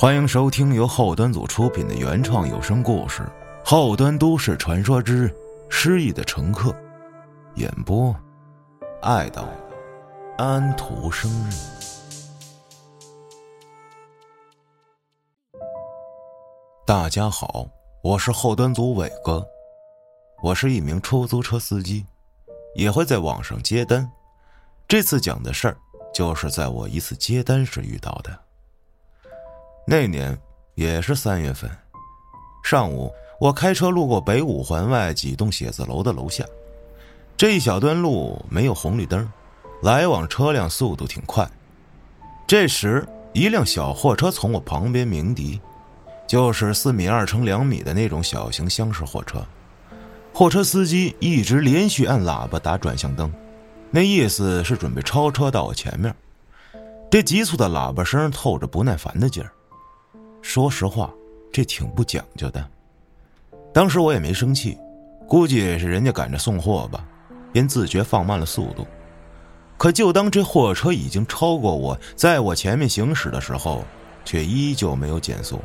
欢迎收听由后端组出品的原创有声故事《后端都市传说之失忆的乘客》，演播：爱道安徒生日。大家好，我是后端组伟哥，我是一名出租车司机，也会在网上接单。这次讲的事儿，就是在我一次接单时遇到的。那年也是三月份，上午我开车路过北五环外几栋写字楼的楼下，这一小段路没有红绿灯，来往车辆速度挺快。这时，一辆小货车从我旁边鸣笛，就是四米二乘两米的那种小型厢式货车。货车司机一直连续按喇叭打转向灯，那意思是准备超车到我前面。这急促的喇叭声透着不耐烦的劲儿。说实话，这挺不讲究的。当时我也没生气，估计是人家赶着送货吧，便自觉放慢了速度。可就当这货车已经超过我，在我前面行驶的时候，却依旧没有减速。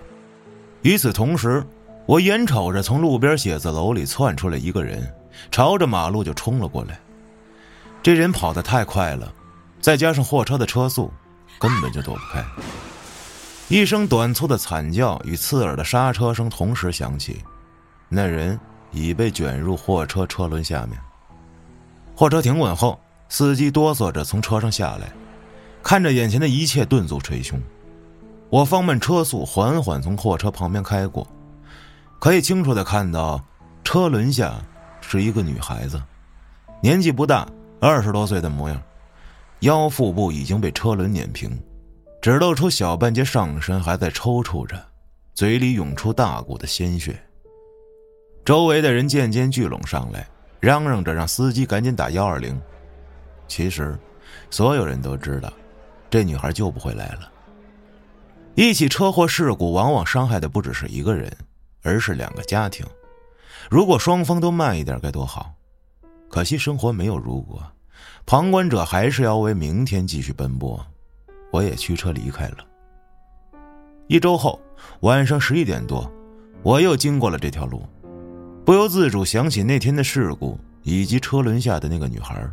与此同时，我眼瞅着从路边写字楼里窜出来一个人，朝着马路就冲了过来。这人跑得太快了，再加上货车的车速，根本就躲不开。一声短促的惨叫与刺耳的刹车声同时响起，那人已被卷入货车车轮下面。货车停稳后，司机哆嗦着从车上下来，看着眼前的一切，顿足捶胸。我放慢车速，缓缓从货车旁边开过，可以清楚的看到，车轮下是一个女孩子，年纪不大，二十多岁的模样，腰腹部已经被车轮碾平。只露出小半截上身还在抽搐着，嘴里涌出大股的鲜血。周围的人渐渐聚拢上来，嚷嚷着让司机赶紧打幺二零。其实，所有人都知道，这女孩救不回来了。一起车祸事故往往伤害的不只是一个人，而是两个家庭。如果双方都慢一点该多好！可惜生活没有如果，旁观者还是要为明天继续奔波。我也驱车离开了。一周后，晚上十一点多，我又经过了这条路，不由自主想起那天的事故以及车轮下的那个女孩，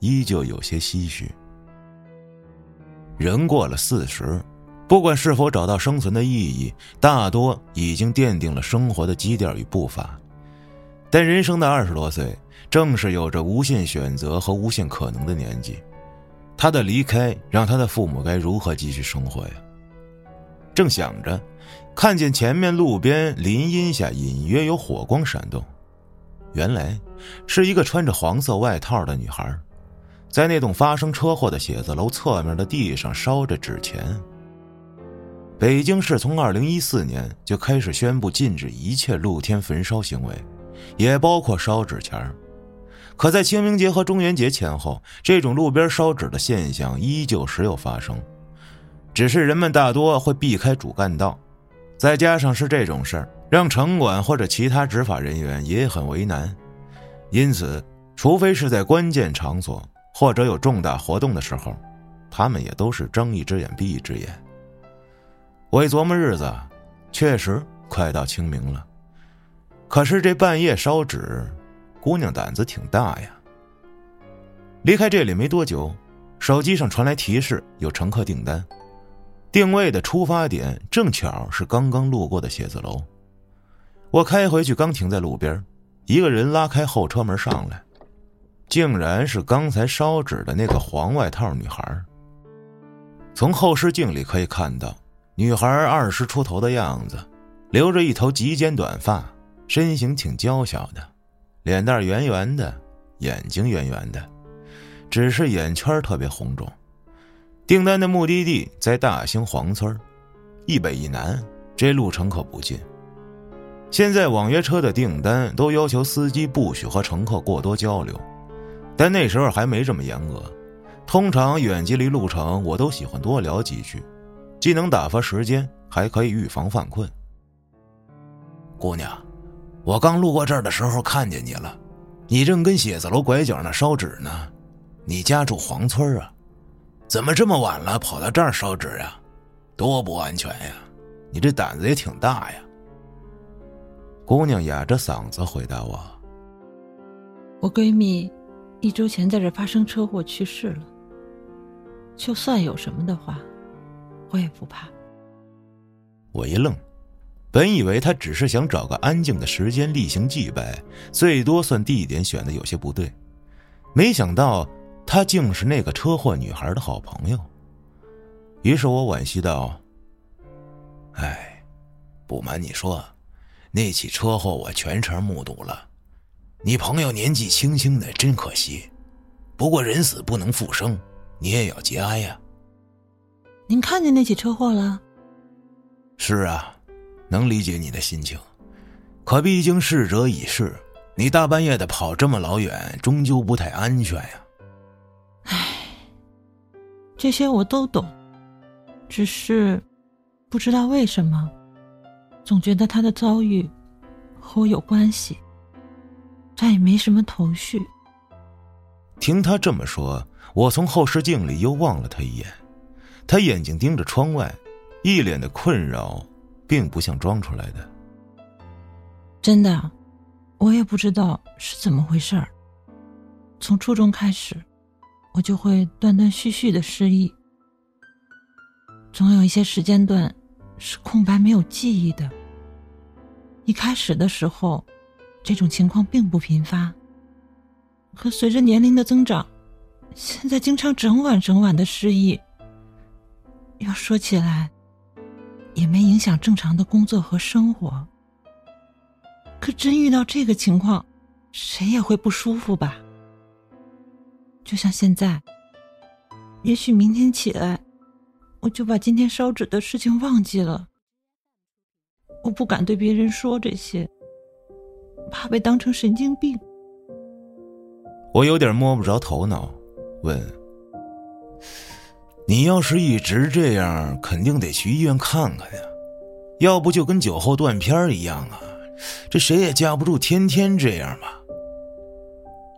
依旧有些唏嘘。人过了四十，不管是否找到生存的意义，大多已经奠定了生活的基调与步伐。但人生的二十多岁，正是有着无限选择和无限可能的年纪。他的离开让他的父母该如何继续生活呀？正想着，看见前面路边林荫下隐约有火光闪动，原来是一个穿着黄色外套的女孩，在那栋发生车祸的写字楼侧面的地上烧着纸钱。北京市从二零一四年就开始宣布禁止一切露天焚烧行为，也包括烧纸钱可在清明节和中元节前后，这种路边烧纸的现象依旧时有发生，只是人们大多会避开主干道，再加上是这种事儿，让城管或者其他执法人员也很为难，因此，除非是在关键场所或者有重大活动的时候，他们也都是睁一只眼闭一只眼。我一琢磨日子，确实快到清明了，可是这半夜烧纸。姑娘胆子挺大呀。离开这里没多久，手机上传来提示，有乘客订单，定位的出发点正巧是刚刚路过的写字楼。我开回去，刚停在路边，一个人拉开后车门上来，竟然是刚才烧纸的那个黄外套女孩。从后视镜里可以看到，女孩二十出头的样子，留着一头及肩短发，身形挺娇小的。脸蛋圆圆的，眼睛圆圆的，只是眼圈特别红肿。订单的目的地在大兴黄村，一北一南，这路程可不近。现在网约车的订单都要求司机不许和乘客过多交流，但那时候还没这么严格。通常远距离路程，我都喜欢多聊几句，既能打发时间，还可以预防犯困。姑娘。我刚路过这儿的时候看见你了，你正跟写字楼拐角那烧纸呢。你家住黄村啊？怎么这么晚了跑到这儿烧纸呀？多不安全呀！你这胆子也挺大呀。姑娘哑着嗓子回答我：“我闺蜜一周前在这发生车祸去世了。就算有什么的话，我也不怕。”我一愣，本以为他只是想找个安静的时间例行祭拜，最多算地点选的有些不对，没想到他竟是那个车祸女孩的好朋友。于是我惋惜道：“哎，不瞒你说。”那起车祸我全程目睹了，你朋友年纪轻轻的，真可惜。不过人死不能复生，你也要节哀呀。您看见那起车祸了？是啊，能理解你的心情，可毕竟逝者已逝，你大半夜的跑这么老远，终究不太安全呀。唉，这些我都懂，只是不知道为什么。总觉得他的遭遇和我有关系，但也没什么头绪。听他这么说，我从后视镜里又望了他一眼，他眼睛盯着窗外，一脸的困扰，并不像装出来的。真的，我也不知道是怎么回事儿。从初中开始，我就会断断续续的失忆，总有一些时间段。是空白没有记忆的。一开始的时候，这种情况并不频发。可随着年龄的增长，现在经常整晚整晚的失忆。要说起来，也没影响正常的工作和生活。可真遇到这个情况，谁也会不舒服吧？就像现在，也许明天起来。我就把今天烧纸的事情忘记了。我不敢对别人说这些，怕被当成神经病。我有点摸不着头脑，问：“你要是一直这样，肯定得去医院看看呀，要不就跟酒后断片一样啊，这谁也架不住天天这样吧。”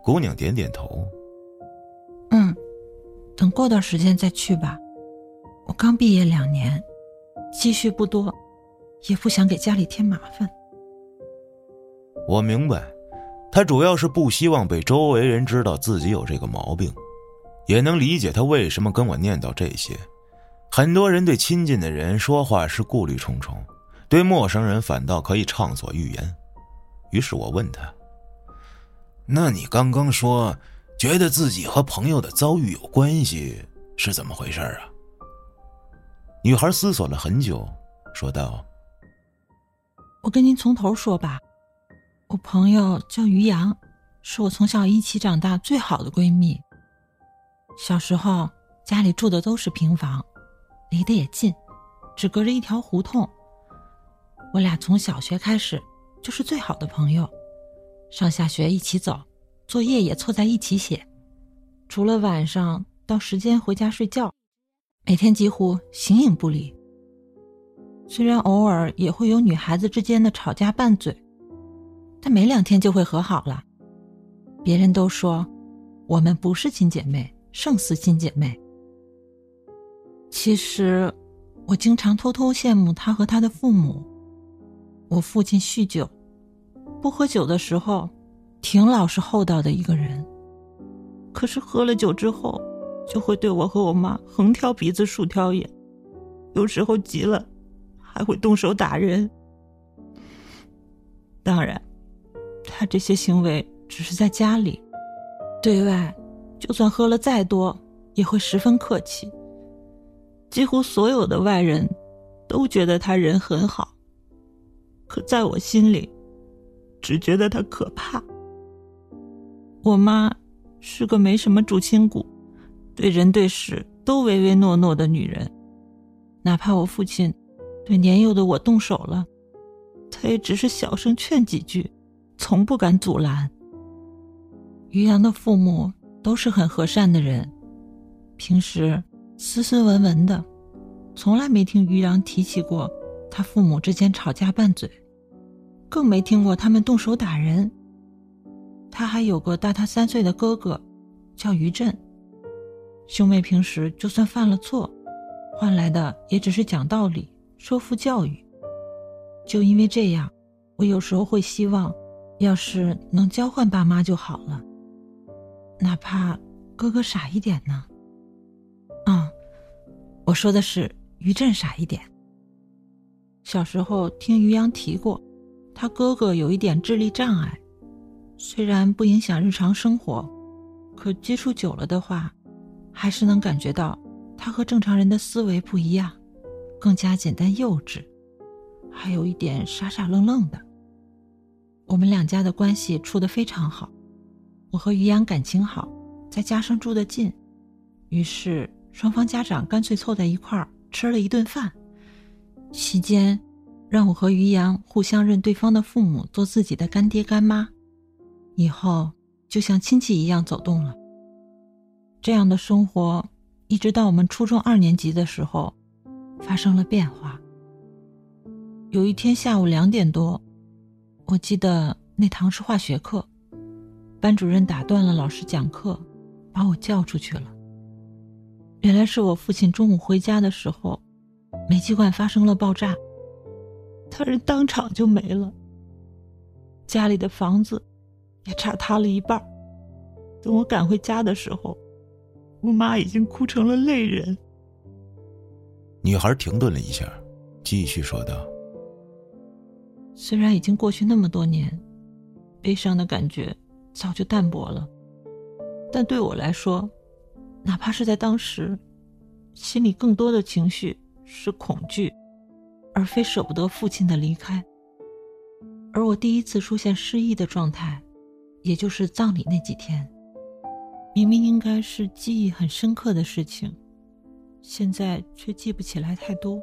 姑娘点点头：“嗯，等过段时间再去吧。”我刚毕业两年，积蓄不多，也不想给家里添麻烦。我明白，他主要是不希望被周围人知道自己有这个毛病，也能理解他为什么跟我念叨这些。很多人对亲近的人说话是顾虑重重，对陌生人反倒可以畅所欲言。于是我问他：“那你刚刚说觉得自己和朋友的遭遇有关系，是怎么回事啊？”女孩思索了很久，说道：“我跟您从头说吧。我朋友叫于洋，是我从小一起长大最好的闺蜜。小时候家里住的都是平房，离得也近，只隔着一条胡同。我俩从小学开始就是最好的朋友，上下学一起走，作业也凑在一起写，除了晚上到时间回家睡觉。”每天几乎形影不离。虽然偶尔也会有女孩子之间的吵架拌嘴，但没两天就会和好了。别人都说我们不是亲姐妹，胜似亲姐妹。其实我经常偷偷羡慕她和她的父母。我父亲酗酒，不喝酒的时候挺老实厚道的一个人，可是喝了酒之后。就会对我和我妈横挑鼻子竖挑眼，有时候急了，还会动手打人。当然，他这些行为只是在家里，对外，就算喝了再多，也会十分客气。几乎所有的外人都觉得他人很好，可在我心里，只觉得他可怕。我妈是个没什么主心骨。对人对事都唯唯诺诺的女人，哪怕我父亲对年幼的我动手了，她也只是小声劝几句，从不敢阻拦。于洋的父母都是很和善的人，平时斯斯文文的，从来没听于洋提起过他父母之间吵架拌嘴，更没听过他们动手打人。他还有个大他三岁的哥哥，叫于震。兄妹平时就算犯了错，换来的也只是讲道理、说服教育。就因为这样，我有时候会希望，要是能交换爸妈就好了，哪怕哥哥傻一点呢。啊，我说的是于震傻一点。小时候听于洋提过，他哥哥有一点智力障碍，虽然不影响日常生活，可接触久了的话，还是能感觉到他和正常人的思维不一样，更加简单幼稚。还有一点傻傻愣愣的。我们两家的关系处得非常好，我和于洋感情好，再加上住得近，于是双方家长干脆凑在一块儿吃了一顿饭。期间，让我和于洋互相认对方的父母做自己的干爹干妈，以后就像亲戚一样走动了。这样的生活，一直到我们初中二年级的时候，发生了变化。有一天下午两点多，我记得那堂是化学课，班主任打断了老师讲课，把我叫出去了。原来是我父亲中午回家的时候，煤气罐发生了爆炸，他人当场就没了。家里的房子也炸塌了一半。等我赶回家的时候，我妈已经哭成了泪人。女孩停顿了一下，继续说道。虽然已经过去那么多年，悲伤的感觉早就淡薄了，但对我来说，哪怕是在当时，心里更多的情绪是恐惧，而非舍不得父亲的离开。而我第一次出现失忆的状态，也就是葬礼那几天，明明应该是记忆很深刻的事情，现在却记不起来太多，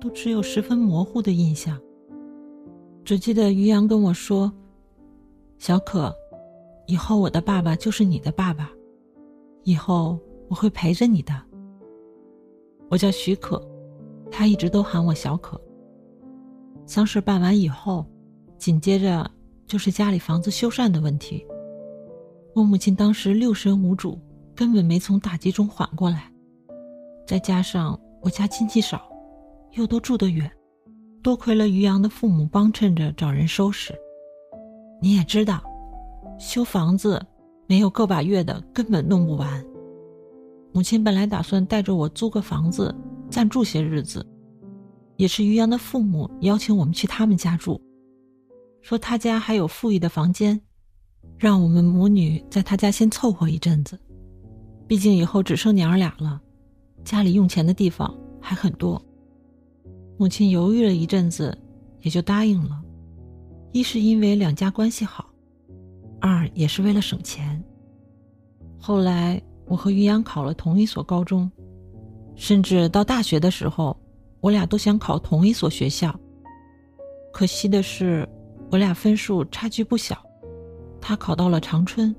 都只有十分模糊的印象。只记得于洋跟我说：“小可，以后我的爸爸就是你的爸爸，以后我会陪着你的。”我叫许可，他一直都喊我小可。丧事办完以后，紧接着就是家里房子修缮的问题。我母亲当时六神无主，根本没从打击中缓过来，再加上我家亲戚少，又都住得远。多亏了于洋的父母帮衬着找人收拾。你也知道，修房子没有个把月的根本弄不完。母亲本来打算带着我租个房子暂住些日子，也是于洋的父母邀请我们去他们家住，说他家还有富裕的房间，让我们母女在他家先凑合一阵子。毕竟以后只剩娘儿俩了，家里用钱的地方还很多。母亲犹豫了一阵子，也就答应了。一是因为两家关系好，二也是为了省钱。后来我和于洋考了同一所高中，甚至到大学的时候，我俩都想考同一所学校。可惜的是，我俩分数差距不小，他考到了长春，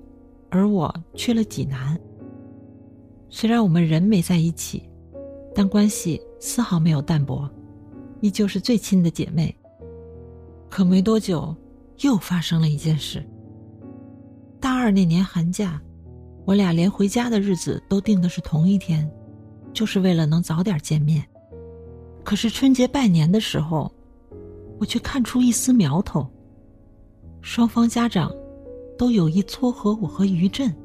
而我去了济南。虽然我们人没在一起，但关系丝毫没有淡薄。依旧是最亲的姐妹。可没多久，又发生了一件事。二那年寒假，我俩连回家的日子都定的是同一天，就是为了能早点见面。可是春节拜年的时候，我却看出一丝苗头。双方家长都有意撮合我和于震，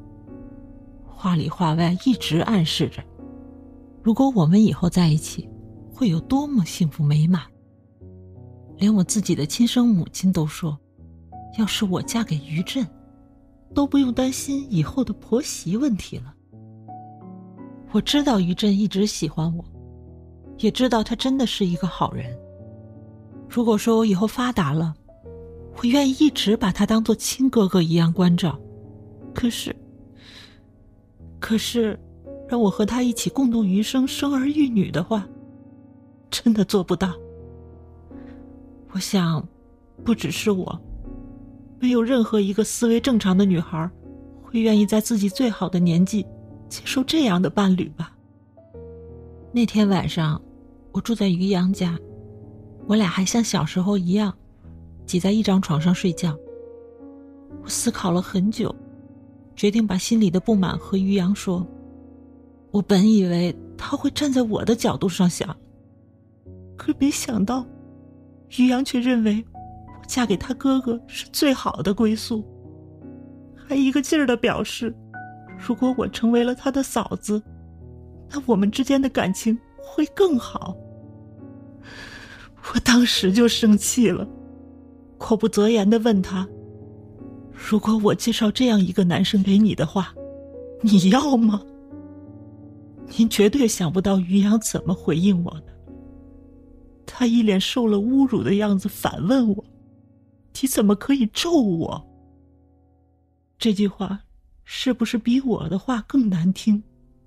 话里话外一直暗示着，如果我们以后在一起。会有多么幸福美满？连我自己的亲生母亲都说，要是我嫁给于震，都不用担心以后的婆媳问题了。我知道于震一直喜欢我，也知道他真的是一个好人。如果说我以后发达了，我愿意一直把他当做亲哥哥一样关照。可是，可是，让我和他一起共度余生、生儿育女的话。真的做不到。我想，不只是我，没有任何一个思维正常的女孩，会愿意在自己最好的年纪接受这样的伴侣吧。那天晚上，我住在于洋家，我俩还像小时候一样，挤在一张床上睡觉。我思考了很久，决定把心里的不满和于洋说。我本以为他会站在我的角度上想。可没想到，于洋却认为嫁给他哥哥是最好的归宿，还一个劲儿的表示，如果我成为了他的嫂子，那我们之间的感情会更好。我当时就生气了，口不择言的问他：“如果我介绍这样一个男生给你的话，你要吗？”您绝对想不到于洋怎么回应我的。他一脸受了侮辱的样子，反问我：“你怎么可以咒我？”这句话是不是比我的话更难听，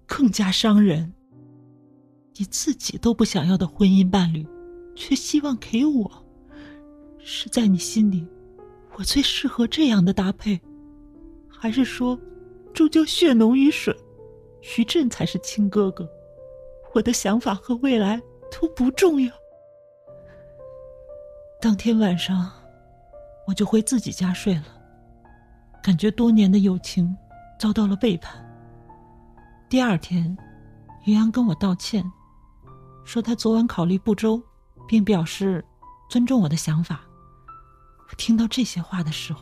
更加伤人？你自己都不想要的婚姻伴侣。却希望给我，是在你心里，我最适合这样的搭配，还是说，终究血浓于水，徐震才是亲哥哥，我的想法和未来都不重要。当天晚上，我就回自己家睡了，感觉多年的友情遭到了背叛。第二天，于洋跟我道歉，说他昨晚考虑不周。并表示尊重我的想法。我听到这些话的时候，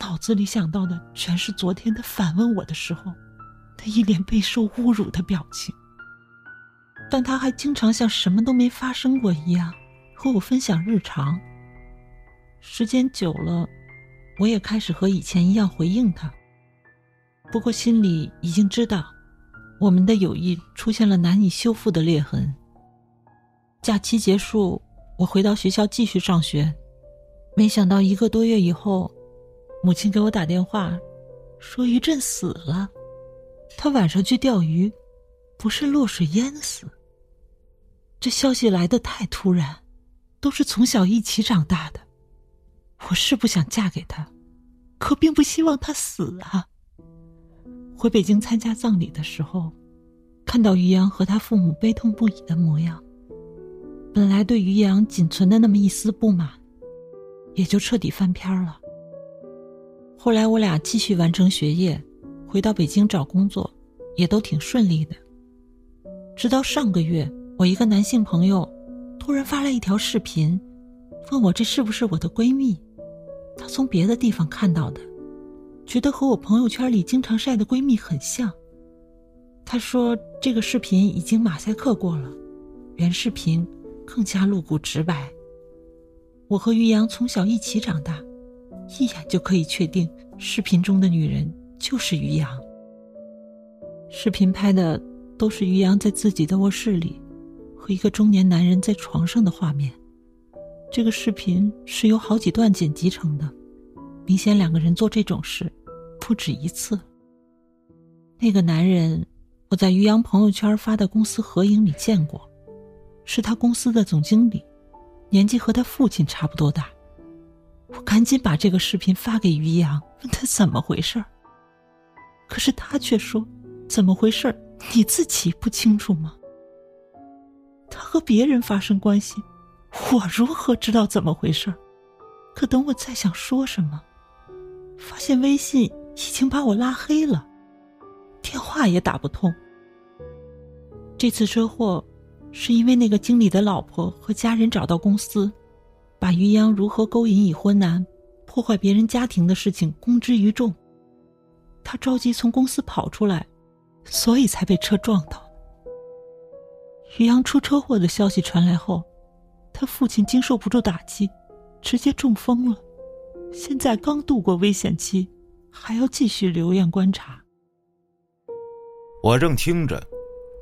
脑子里想到的全是昨天他反问我的时候，他一脸备受侮辱的表情。但他还经常像什么都没发生过一样和我分享日常。时间久了，我也开始和以前一样回应他。不过心里已经知道，我们的友谊出现了难以修复的裂痕。假期结束，我回到学校继续上学。没想到一个多月以后，母亲给我打电话，说于震死了。他晚上去钓鱼，不慎落水淹死。这消息来的太突然，都是从小一起长大的。我是不想嫁给他，可并不希望他死啊。回北京参加葬礼的时候，看到于洋和他父母悲痛不已的模样。本来对于洋仅存的那么一丝不满，也就彻底翻篇了。后来我俩继续完成学业，回到北京找工作，也都挺顺利的。直到上个月，我一个男性朋友突然发来一条视频，问我这是不是我的闺蜜。他从别的地方看到的，觉得和我朋友圈里经常晒的闺蜜很像。他说这个视频已经马赛克过了，原视频。更加露骨直白。我和于洋从小一起长大，一眼就可以确定视频中的女人就是于洋。视频拍的都是于洋在自己的卧室里和一个中年男人在床上的画面。这个视频是由好几段剪辑成的，明显两个人做这种事不止一次。那个男人，我在于洋朋友圈发的公司合影里见过。是他公司的总经理，年纪和他父亲差不多大。我赶紧把这个视频发给于洋，问他怎么回事可是他却说：“怎么回事你自己不清楚吗？”他和别人发生关系，我如何知道怎么回事可等我再想说什么，发现微信已经把我拉黑了，电话也打不通。这次车祸。是因为那个经理的老婆和家人找到公司，把于洋如何勾引已婚男、破坏别人家庭的事情公之于众。他着急从公司跑出来，所以才被车撞到。于洋出车祸的消息传来后，他父亲经受不住打击，直接中风了，现在刚度过危险期，还要继续留院观察。我正听着，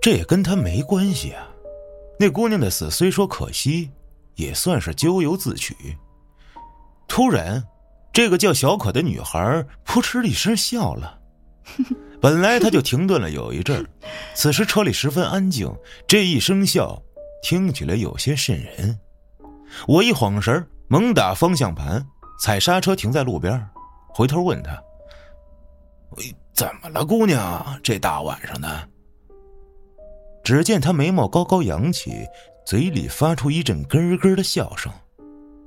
这也跟他没关系啊。那姑娘的死虽说可惜，也算是咎由自取。突然，这个叫小可的女孩扑哧一声笑了。本来她就停顿了有一阵儿，此时车里十分安静，这一声笑听起来有些瘆人。我一晃神猛打方向盘，踩刹车停在路边，回头问他：“喂，怎么了，姑娘？这大晚上的？”只见他眉毛高高扬起，嘴里发出一阵咯咯的笑声，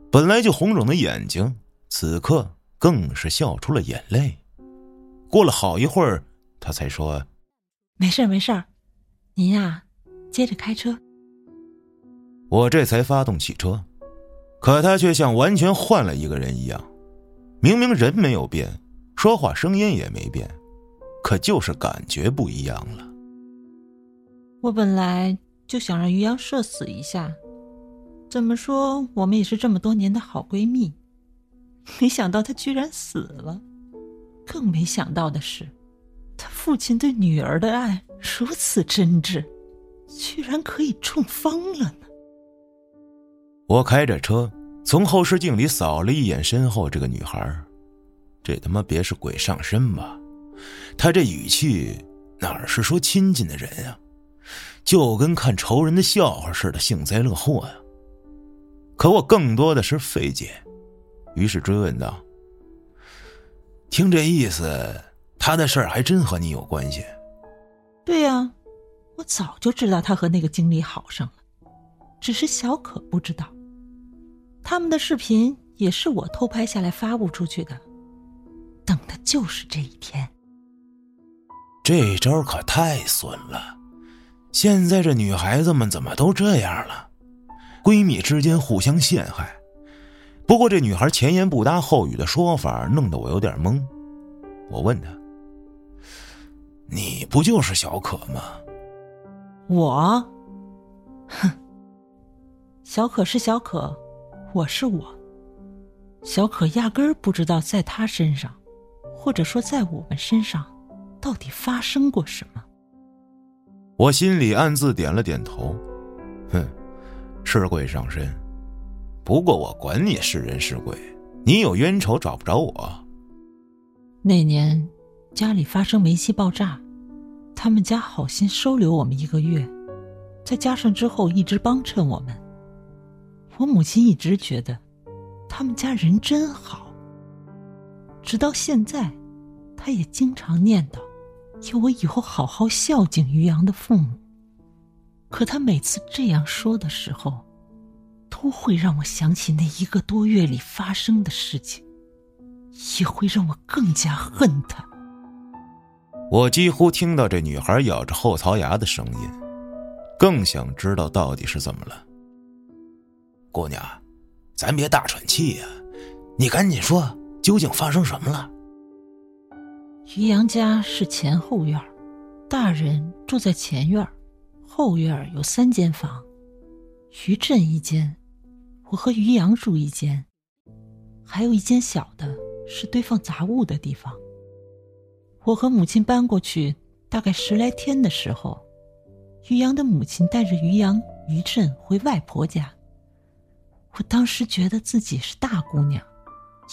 本来就红肿的眼睛，此刻更是笑出了眼泪。过了好一会儿，他才说：“没事没事您呀，接着开车。”我这才发动汽车，可他却像完全换了一个人一样，明明人没有变，说话声音也没变，可就是感觉不一样了。我本来就想让于洋社死一下，怎么说我们也是这么多年的好闺蜜，没想到他居然死了。更没想到的是，他父亲对女儿的爱如此真挚，居然可以中风了。我开着车从后视镜里扫了一眼身后这个女孩，这他妈别是鬼上身吧？他这语气哪是说亲近的人啊，就跟看仇人的笑话似的，幸灾乐祸呀。可我更多的是费解，于是追问道。听这意思，他的事儿还真和你有关系。对呀，我早就知道他和那个经理好上了，只是小可不知道。他们的视频也是我偷拍下来发布出去的，等的就是这一天。这招可太损了！现在这女孩子们怎么都这样了？闺蜜之间互相陷害。不过这女孩前言不搭后语的说法弄得我有点懵。我问她：“你不就是小可吗？”我，哼，小可是小可，我是我。小可压根儿不知道在他身上，或者说在我们身上，到底发生过什么。我心里暗自点了点头，哼，是鬼上身。不过我管你是人是鬼，你有冤仇找不着我。那年家里发生煤气爆炸，他们家好心收留我们一个月，再加上之后一直帮衬我们。我母亲一直觉得他们家人真好，直到现在，她也经常念叨要我以后好好孝敬于洋的父母。可她每次这样说的时候。都会让我想起那一个多月里发生的事情，也会让我更加恨他。我几乎听到这女孩咬着后槽牙的声音，更想知道到底是怎么了。姑娘，咱别大喘气呀，你赶紧说，究竟发生什么了？于洋家是前后院，大人住在前院，后院有三间房，于震一间。我和于洋住一间，还有一间小的，是堆放杂物的地方。我和母亲搬过去大概十来天的时候，于洋的母亲带着于洋、于震回外婆家。我当时觉得自己是大姑娘，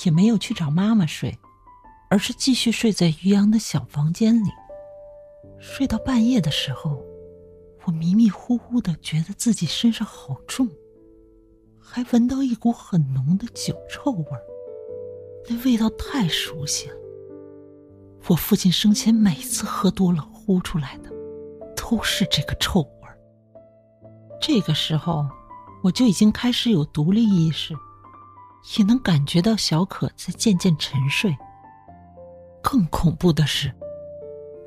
也没有去找妈妈睡，而是继续睡在于洋的小房间里。睡到半夜的时候，我迷迷糊糊的觉得自己身上好重。还闻到一股很浓的酒臭味儿，那味道太熟悉了。我父亲生前每次喝多了呼出来的，都是这个臭味儿。这个时候，我就已经开始有独立意识，也能感觉到小可在渐渐沉睡。更恐怖的是，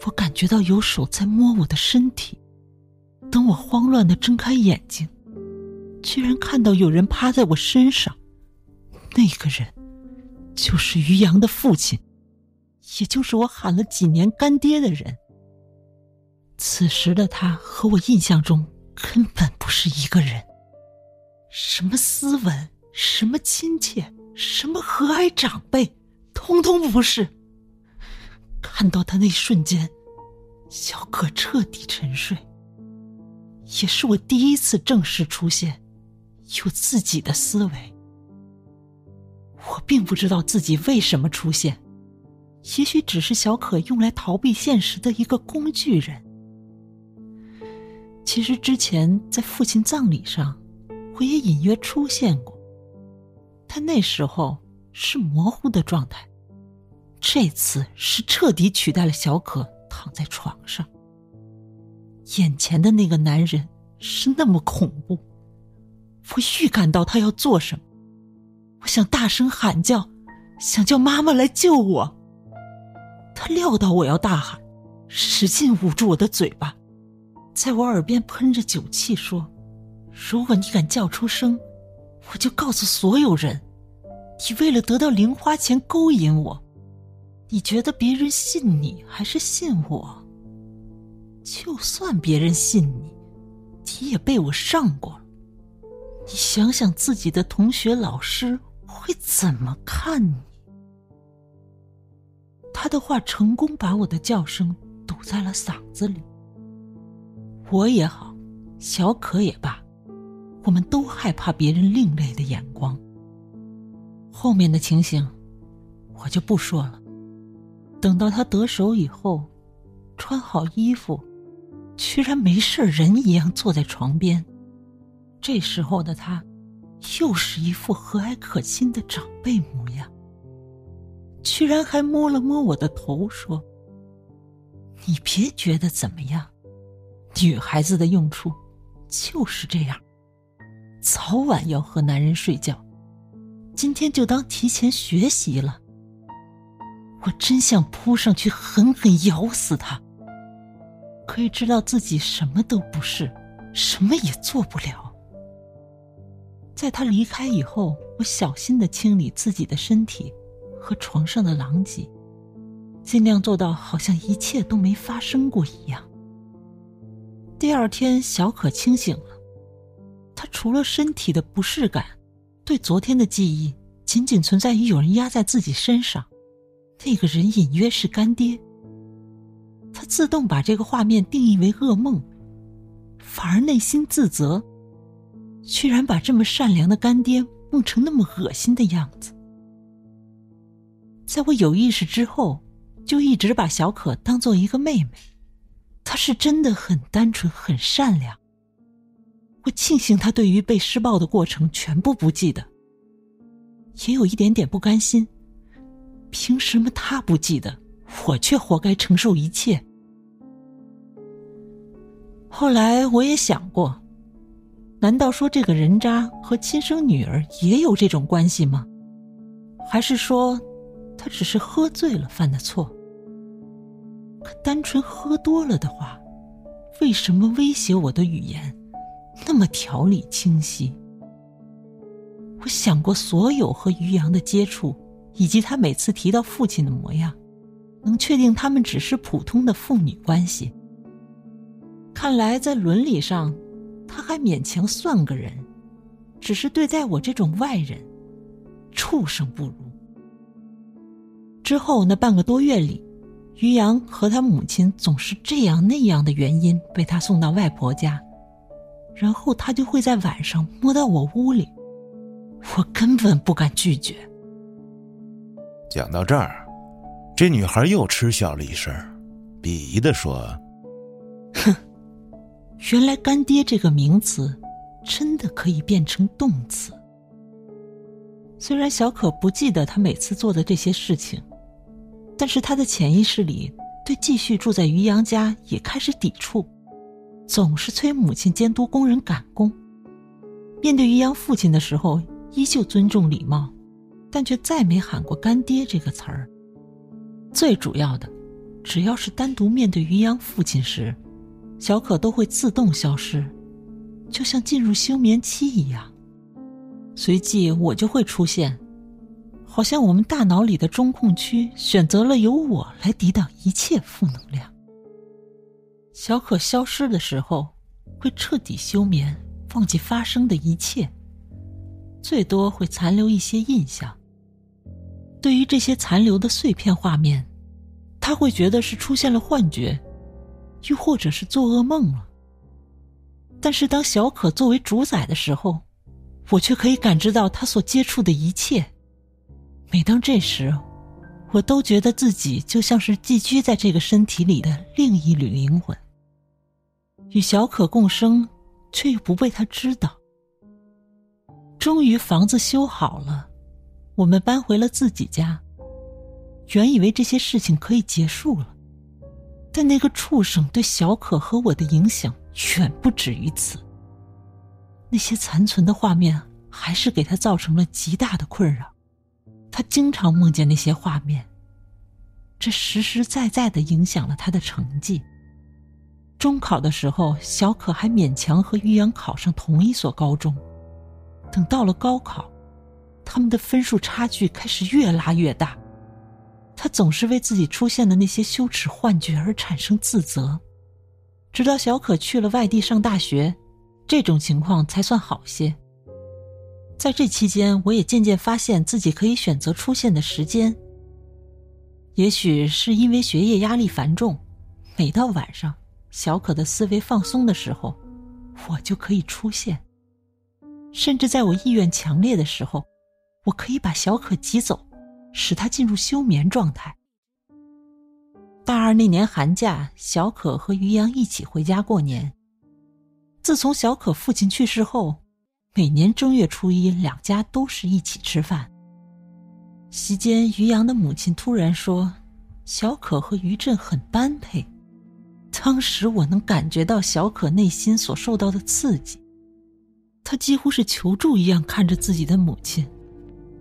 我感觉到有手在摸我的身体。等我慌乱的睁开眼睛。居然看到有人趴在我身上，那个人就是于洋的父亲，也就是我喊了几年干爹的人。此时的他和我印象中根本不是一个人。什么斯文，什么亲切，什么和蔼长辈，通通不是。看到他那瞬间，小可彻底沉睡，也是我第一次正式出现。有自己的思维，我并不知道自己为什么出现，也许只是小可用来逃避现实的一个工具人。其实之前在父亲葬礼上，我也隐约出现过，但那时候是模糊的状态，这次是彻底取代了小可躺在床上。眼前的那个男人是那么恐怖。我预感到他要做什么，我想大声喊叫，想叫妈妈来救我。他料到我要大喊，使劲捂住我的嘴巴，在我耳边喷着酒气说：“如果你敢叫出声，我就告诉所有人，你为了得到零花钱勾引我。你觉得别人信你还是信我？就算别人信你，你也被我上过。你想想自己的同学、老师会怎么看你？他的话成功把我的叫声堵在了嗓子里。我也好，小可也罢，我们都害怕别人另类的眼光。后面的情形，我就不说了。等到他得手以后，穿好衣服，居然没事人一样坐在床边。这时候的他，又是一副和蔼可亲的长辈模样。居然还摸了摸我的头，说：“你别觉得怎么样，女孩子的用处就是这样，早晚要和男人睡觉。今天就当提前学习了。”我真想扑上去狠狠咬死他，可以知道自己什么都不是，什么也做不了。在他离开以后，我小心的清理自己的身体和床上的狼藉，尽量做到好像一切都没发生过一样。第二天，小可清醒了，他除了身体的不适感，对昨天的记忆仅仅存在于有人压在自己身上。那个人隐约是干爹，他自动把这个画面定义为噩梦，反而内心自责，居然把这么善良的干爹梦成那么恶心的样子。在我有意识之后，就一直把小可当做一个妹妹，她是真的很单纯、很善良。我庆幸他对于被施暴的过程全部不记得，也有一点点不甘心。凭什么他不记得，我却活该承受一切？后来我也想过，难道说这个人渣和亲生女儿也有这种关系吗？还是说，他只是喝醉了犯的错？可单纯喝多了的话，为什么威胁我的语言那么条理清晰？我想过所有和于洋的接触。以及他每次提到父亲的模样，能确定他们只是普通的父女关系。看来在伦理上，他还勉强算个人，只是对待我这种外人，畜生不如。之后那半个多月里，于洋和他母亲总是这样那样的原因被他送到外婆家，然后他就会在晚上摸到我屋里，我根本不敢拒绝。讲到这儿，这女孩又嗤笑了一声，鄙夷的说：“哼，原来干爹这个名词，真的可以变成动词。虽然小可不记得他每次做的这些事情，但是他的潜意识里对继续住在于洋家也开始抵触，总是催母亲监督工人赶工。面对于洋父亲的时候，依旧尊重礼貌。”但却再没喊过“干爹”这个词儿。最主要的，只要是单独面对于洋父亲时，小可都会自动消失，就像进入休眠期一样。随即我就会出现，好像我们大脑里的中控区选择了由我来抵挡一切负能量。小可消失的时候，会彻底休眠，忘记发生的一切，最多会残留一些印象。对于这些残留的碎片画面，他会觉得是出现了幻觉，又或者是做噩梦了。但是当小可作为主宰的时候，我却可以感知到他所接触的一切。每当这时，我都觉得自己就像是寄居在这个身体里的另一缕灵魂，与小可共生，却又不被他知道。终于，房子修好了。我们搬回了自己家。原以为这些事情可以结束了，但那个畜生对小可和我的影响远不止于此。那些残存的画面还是给他造成了极大的困扰，他经常梦见那些画面。这实实在在的影响了他的成绩。中考的时候，小可还勉强和于洋考上同一所高中。等到了高考，他们的分数差距开始越拉越大。他总是为自己出现的那些羞耻幻觉而产生自责，直到小可去了外地上大学，这种情况才算好些。在这期间，我也渐渐发现自己可以选择出现的时间。也许是因为学业压力繁重，每到晚上，小可的思维放松的时候，我就可以出现。甚至在我意愿强烈的时候，我可以把小可挤走，使他进入休眠状态。大二那年寒假，小可和于洋一起回家过年。自从小可父亲去世后，每年正月初一，两家都是一起吃饭。席间，于洋的母亲突然说：“小可和于震很般配。”当时我能感觉到小可内心所受到的刺激，他几乎是求助一样看着自己的母亲，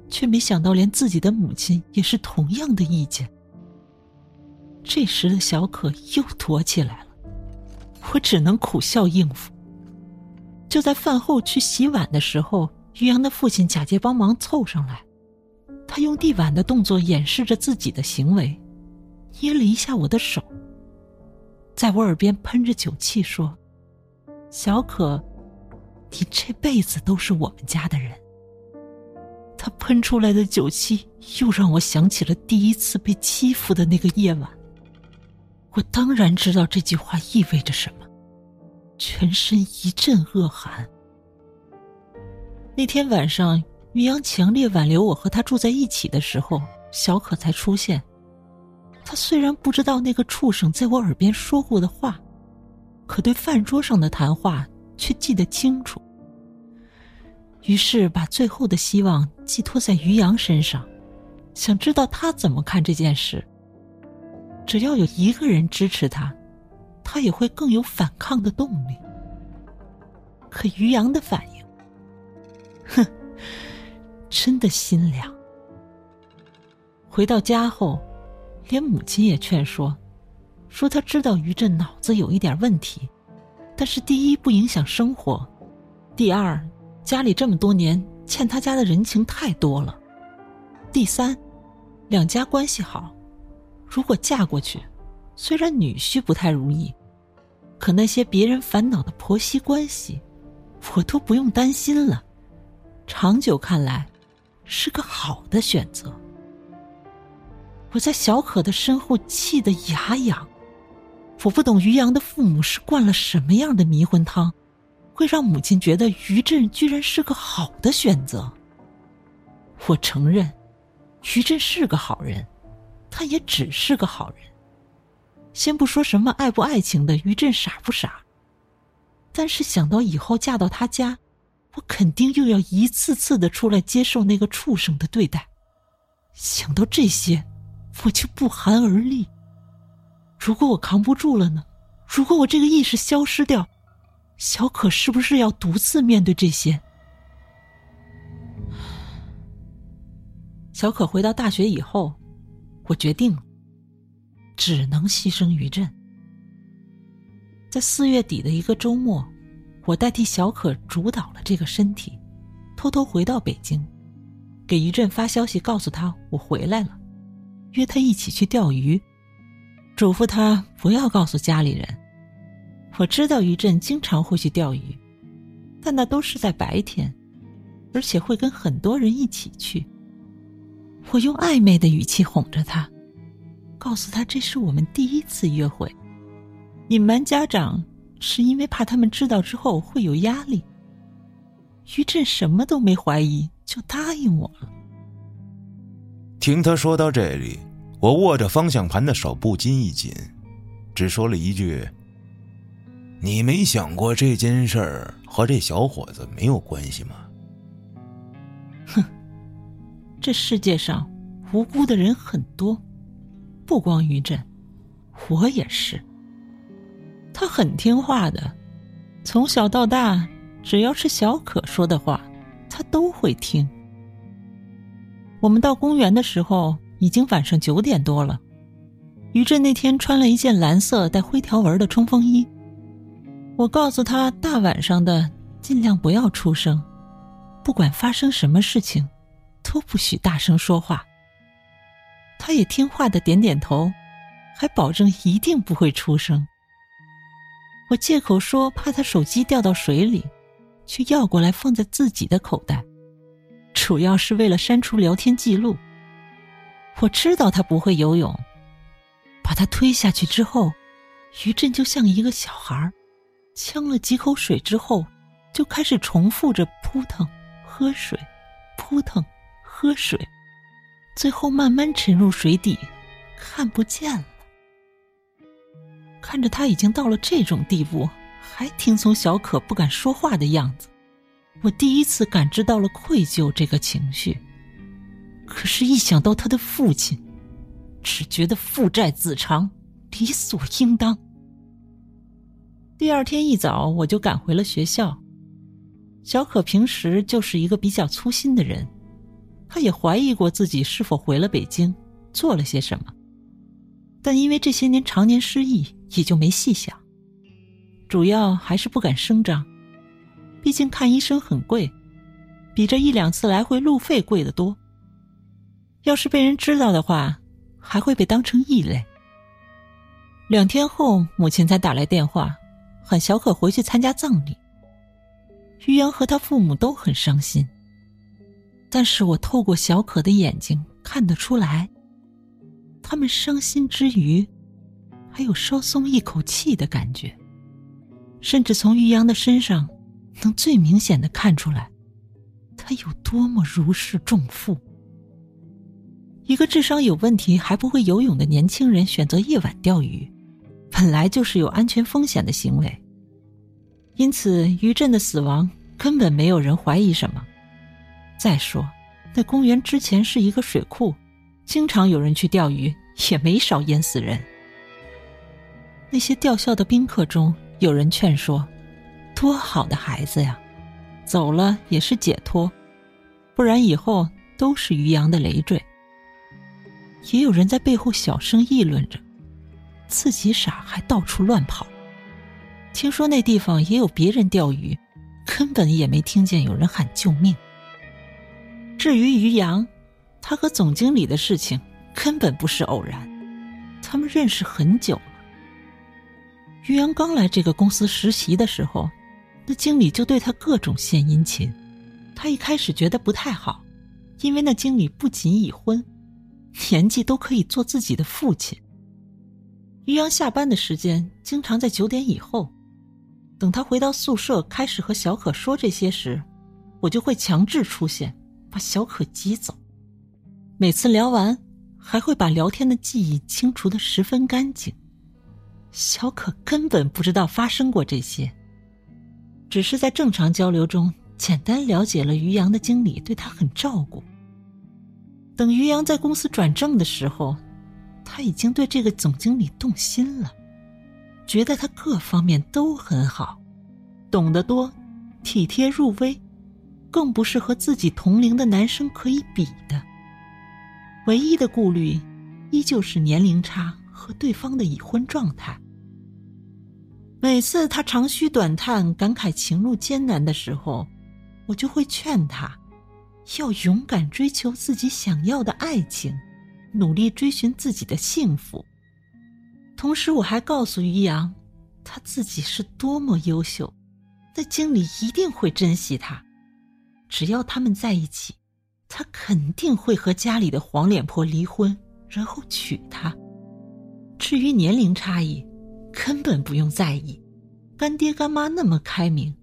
却没想到连自己的母亲也是同样的意见。这时的小可又躲起来了，我只能苦笑应付。就在饭后去洗碗的时候，于洋的父亲假借帮忙凑上来。他用递碗的动作掩饰着自己的行为，捏了一下我的手，在我耳边喷着酒气说：“小可，你这辈子都是我们家的人。”他喷出来的酒气又让我想起了第一次被欺负的那个夜晚。我当然知道这句话意味着什么，全身一阵恶寒。那天晚上。于洋强烈挽留我和他住在一起的时候，小可才出现。他虽然不知道那个畜生在我耳边说过的话，可对饭桌上的谈话却记得清楚。于是把最后的希望寄托在于洋身上，想知道他怎么看这件事。只要有一个人支持他，他也会更有反抗的动力。可于洋的反应，哼。真的心凉。回到家后，连母亲也劝说，说他知道于震脑子有一点问题，但是第一不影响生活，第二家里这么多年欠他家的人情太多了，第三两家关系好，如果嫁过去，虽然女婿不太如意，可那些别人烦恼的婆媳关系，我都不用担心了，长久看来。是个好的选择。我在小可的身后气得牙痒。我不懂于洋的父母是灌了什么样的迷魂汤，会让母亲觉得于震居然是个好的选择。我承认，于震是个好人，他也只是个好人。先不说什么爱不爱情的，于震傻不傻，但是想到以后嫁到他家。我肯定又要一次次的出来接受那个畜生的对待，想到这些，我就不寒而栗。如果我扛不住了呢？如果我这个意识消失掉，小可是不是要独自面对这些？小可回到大学以后，我决定了，只能牺牲于震。在四月底的一个周末。我代替小可主导了这个身体，偷偷回到北京，给于震发消息，告诉他我回来了，约他一起去钓鱼，嘱咐他不要告诉家里人。我知道于震经常会去钓鱼，但那都是在白天，而且会跟很多人一起去。我用暧昧的语气哄着他，告诉他这是我们第一次约会，隐瞒家长。是因为怕他们知道之后会有压力。于震什么都没怀疑，就答应我了。听他说到这里，我握着方向盘的手不禁一紧，只说了一句：“你没想过这件事儿和这小伙子没有关系吗？”哼，这世界上无辜的人很多，不光于震，我也是。他很听话的，从小到大，只要是小可说的话，他都会听。我们到公园的时候，已经晚上九点多了。于震那天穿了一件蓝色带灰条纹的冲锋衣。我告诉他，大晚上的尽量不要出声，不管发生什么事情，都不许大声说话。他也听话的点点头，还保证一定不会出声。我借口说怕他手机掉到水里，却要过来放在自己的口袋，主要是为了删除聊天记录。我知道他不会游泳，把他推下去之后，于震就像一个小孩呛了几口水之后，就开始重复着扑腾、喝水、扑腾、喝水，最后慢慢沉入水底，看不见了。看着他已经到了这种地步，还听从小可不敢说话的样子，我第一次感知到了愧疚这个情绪。可是，一想到他的父亲，只觉得父债子偿，理所应当。第二天一早，我就赶回了学校。小可平时就是一个比较粗心的人，他也怀疑过自己是否回了北京，做了些什么。但因为这些年常年失忆，也就没细想。主要还是不敢声张，毕竟看医生很贵，比这一两次来回路费贵得多。要是被人知道的话，还会被当成异类。两天后，母亲才打来电话，喊小可回去参加葬礼。于洋和他父母都很伤心，但是我透过小可的眼睛看得出来，他们伤心之余，还有稍松一口气的感觉，甚至从于洋的身上，能最明显的看出来，他有多么如释重负。一个智商有问题还不会游泳的年轻人选择夜晚钓鱼，本来就是有安全风险的行为。因此，于震的死亡根本没有人怀疑什么。再说，那公园之前是一个水库，经常有人去钓鱼，也没少淹死人。那些吊孝的宾客中，有人劝说：“多好的孩子呀，走了也是解脱，不然以后都是于洋的累赘。”也有人在背后小声议论着，自己傻还到处乱跑。听说那地方也有别人钓鱼，根本也没听见有人喊救命。至于于洋，他和总经理的事情根本不是偶然，他们认识很久了。于洋刚来这个公司实习的时候，那经理就对他各种献殷勤。他一开始觉得不太好，因为那经理不仅已婚。年纪都可以做自己的父亲。于洋下班的时间经常在九点以后，等他回到宿舍开始和小可说这些时，我就会强制出现，把小可挤走。每次聊完，还会把聊天的记忆清除的十分干净。小可根本不知道发生过这些，只是在正常交流中简单了解了于洋的经理对他很照顾。等于洋在公司转正的时候，他已经对这个总经理动心了，觉得他各方面都很好，懂得多，体贴入微，更不是和自己同龄的男生可以比的。唯一的顾虑，依旧是年龄差和对方的已婚状态。每次他长吁短叹、感慨情路艰难的时候，我就会劝他。要勇敢追求自己想要的爱情，努力追寻自己的幸福。同时，我还告诉于洋，他自己是多么优秀，那经理一定会珍惜他。只要他们在一起，他肯定会和家里的黄脸婆离婚，然后娶她。至于年龄差异，根本不用在意，干爹干妈那么开明，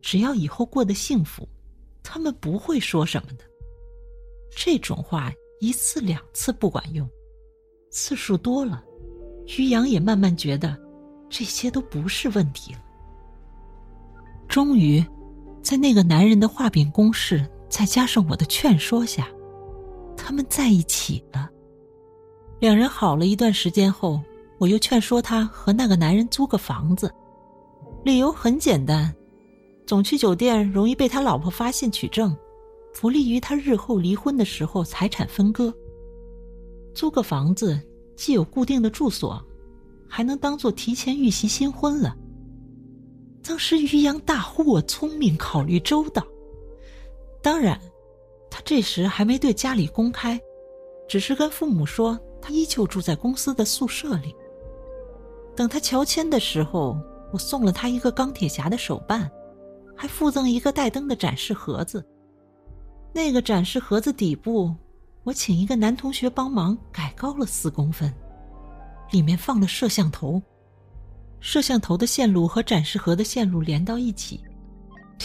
只要以后过得幸福。他们不会说什么的，这种话一次两次不管用，次数多了，于洋也慢慢觉得这些都不是问题了。终于，在那个男人的画饼攻势，再加上我的劝说下，他们在一起了。两人好了一段时间后，我又劝说他和那个男人租个房子，理由很简单。总去酒店容易被他老婆发现取证，不利于他日后离婚的时候财产分割。租个房子既有固定的住所，还能当做提前预习新婚了。当时于洋大呼我聪明，考虑周到。当然，他这时还没对家里公开，只是跟父母说他依旧住在公司的宿舍里。等他乔迁的时候，我送了他一个钢铁侠的手办，还附赠一个带灯的展示盒子。那个展示盒子底部，我请一个男同学帮忙改高了四公分，里面放了摄像头。摄像头的线路和展示盒的线路连到一起，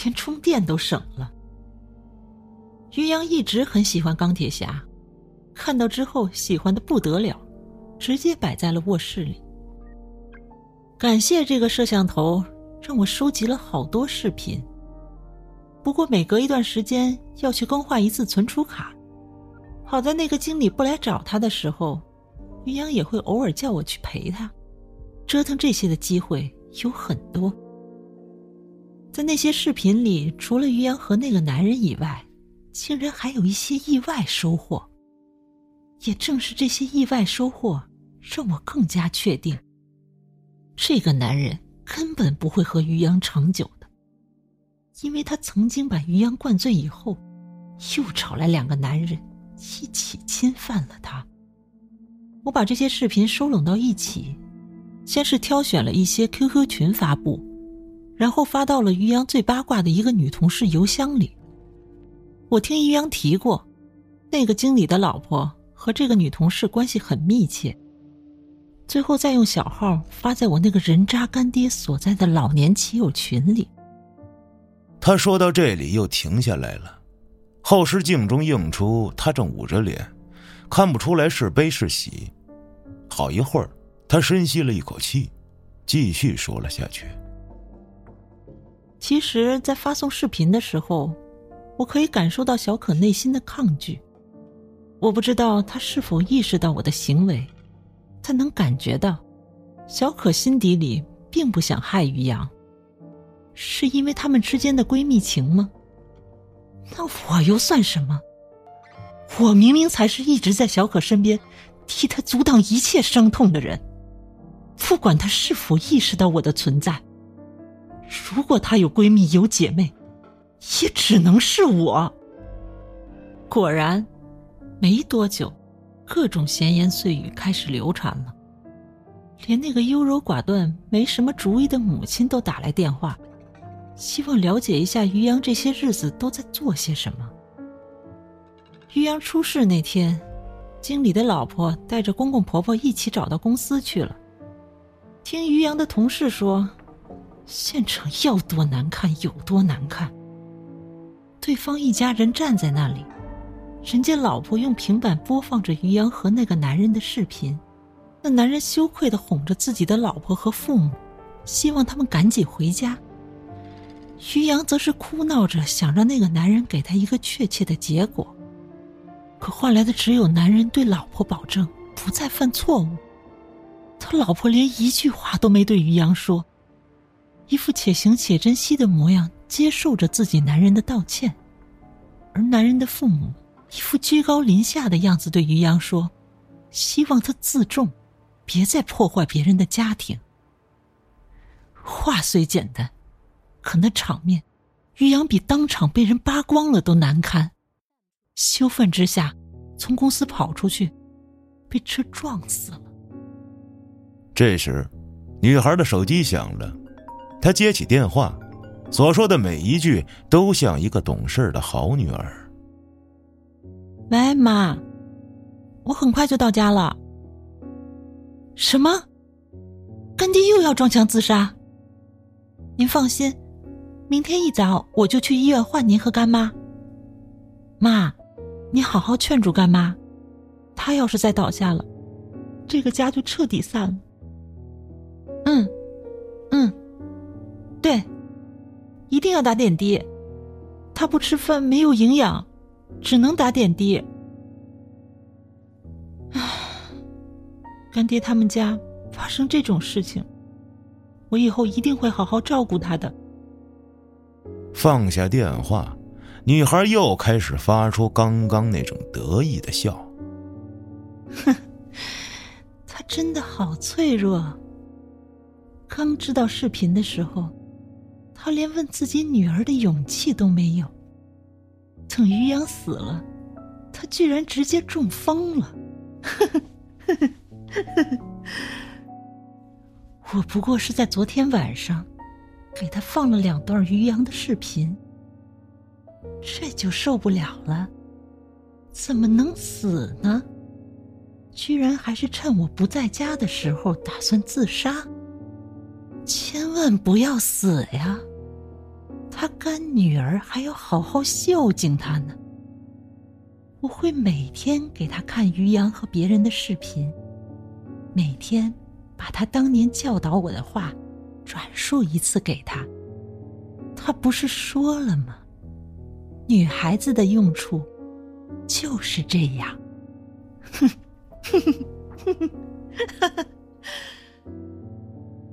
连充电都省了。于洋一直很喜欢钢铁侠，看到之后喜欢的不得了，直接摆在了卧室里。感谢这个摄像头，让我收集了好多视频。不过每隔一段时间要去更换一次存储卡。好在那个经理不来找他的时候，于洋也会偶尔叫我去陪他。折腾这些的机会有很多，在那些视频里，除了于洋和那个男人以外，竟然还有一些意外收获。也正是这些意外收获，让我更加确定，这个男人根本不会和于洋长久的，因为他曾经把于洋灌醉以后，又找来两个男人一起侵犯了他。我把这些视频收拢到一起。先是挑选了一些 QQ 群发布，然后发到了于洋最八卦的一个女同事邮箱里。我听于洋提过，那个经理的老婆和这个女同事关系很密切。最后再用小号发在我那个人渣干爹所在的老年骑友群里。他说到这里又停下来了，后视镜中映出他正捂着脸，看不出来是悲是喜。好一会儿。他深吸了一口气，继续说了下去。其实，在发送视频的时候，我可以感受到小可内心的抗拒。我不知道他是否意识到我的行为，他能感觉到，小可心底里并不想害于洋。是因为他们之间的闺蜜情吗？那我又算什么？我明明才是一直在小可身边，替他阻挡一切伤痛的人。不管她是否意识到我的存在，如果她有闺蜜有姐妹，也只能是我。果然，没多久，各种闲言碎语开始流传了，连那个优柔寡断、没什么主意的母亲都打来电话，希望了解一下于洋这些日子都在做些什么。于洋出事那天，经理的老婆带着公公婆婆一起找到公司去了。听于洋的同事说，现场要多难看有多难看。对方一家人站在那里，人家老婆用平板播放着于洋和那个男人的视频，那男人羞愧的哄着自己的老婆和父母，希望他们赶紧回家。于洋则是哭闹着想让那个男人给他一个确切的结果，可换来的只有男人对老婆保证不再犯错误。他老婆连一句话都没对于洋说，一副且行且珍惜的模样，接受着自己男人的道歉，而男人的父母一副居高临下的样子对于洋说，希望他自重，别再破坏别人的家庭。话虽简单，可那场面，于洋比当场被人扒光了都难堪。羞愤之下，从公司跑出去，被车撞死了。这时，女孩的手机响了，她接起电话，所说的每一句都像一个懂事的好女儿。喂，妈，我很快就到家了。什么？干爹又要撞墙自杀？您放心，明天一早我就去医院换您和干妈。妈，你好好劝住干妈，她要是再倒下了，这个家就彻底散了。嗯，嗯，对，一定要打点滴。他不吃饭没有营养，只能打点滴。唉，干爹他们家发生这种事情，我以后一定会好好照顾他的。放下电话，女孩又开始发出刚刚那种得意的笑。哼，他真的好脆弱。刚知道视频的时候，他连问自己女儿的勇气都没有。等于洋死了，他居然直接中风了。我不过是在昨天晚上给他放了两段于洋的视频，这就受不了了。怎么能死呢？居然还是趁我不在家的时候打算自杀！千万不要死呀！他干女儿还要好好孝敬他呢。我会每天给他看于洋和别人的视频，每天把他当年教导我的话转述一次给他。他不是说了吗？女孩子的用处就是这样。哼，哼哼哼哼，哈哈。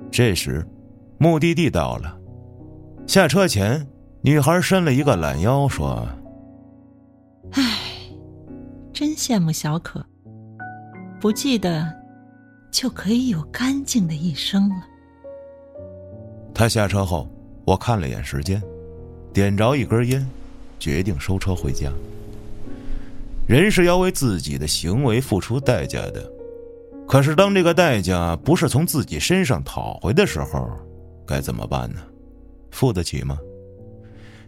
这时，目的地到了。下车前，女孩伸了一个懒腰，说：“唉，真羡慕小可，不记得就可以有干净的一生了。”他下车后，我看了眼时间，点着一根烟，决定收车回家。人是要为自己的行为付出代价的。可是，当这个代价不是从自己身上讨回的时候，该怎么办呢？付得起吗？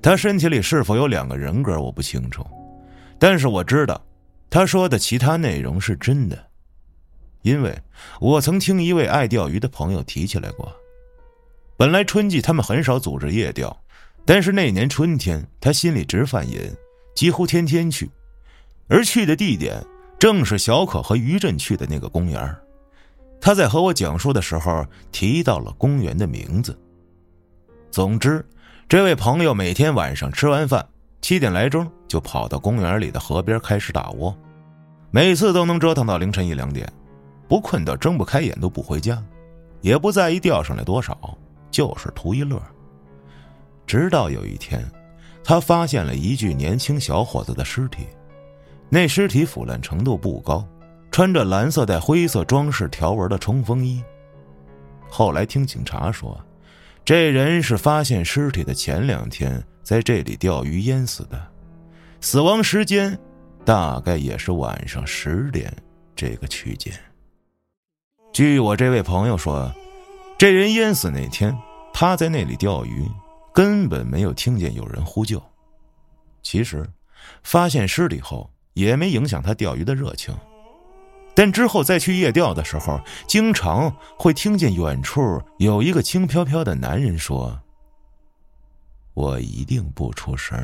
他身体里是否有两个人格，我不清楚，但是我知道，他说的其他内容是真的，因为我曾听一位爱钓鱼的朋友提起来过。本来春季他们很少组织夜钓，但是那年春天，他心里直犯瘾，几乎天天去，而去的地点。正是小可和于震去的那个公园他在和我讲述的时候提到了公园的名字。总之，这位朋友每天晚上吃完饭七点来钟就跑到公园里的河边开始打窝，每次都能折腾到凌晨一两点，不困到睁不开眼都不回家，也不在意钓上来多少，就是图一乐。直到有一天，他发现了一具年轻小伙子的尸体。那尸体腐烂程度不高，穿着蓝色带灰色装饰条纹的冲锋衣。后来听警察说，这人是发现尸体的前两天在这里钓鱼淹死的，死亡时间大概也是晚上十点这个区间。据我这位朋友说，这人淹死那天他在那里钓鱼，根本没有听见有人呼救。其实，发现尸体后。也没影响他钓鱼的热情，但之后再去夜钓的时候，经常会听见远处有一个轻飘飘的男人说：“我一定不出声。”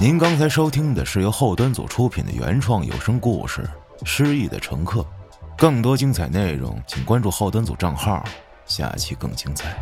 您刚才收听的是由后端组出品的原创有声故事《失忆的乘客》，更多精彩内容请关注后端组账号，下期更精彩。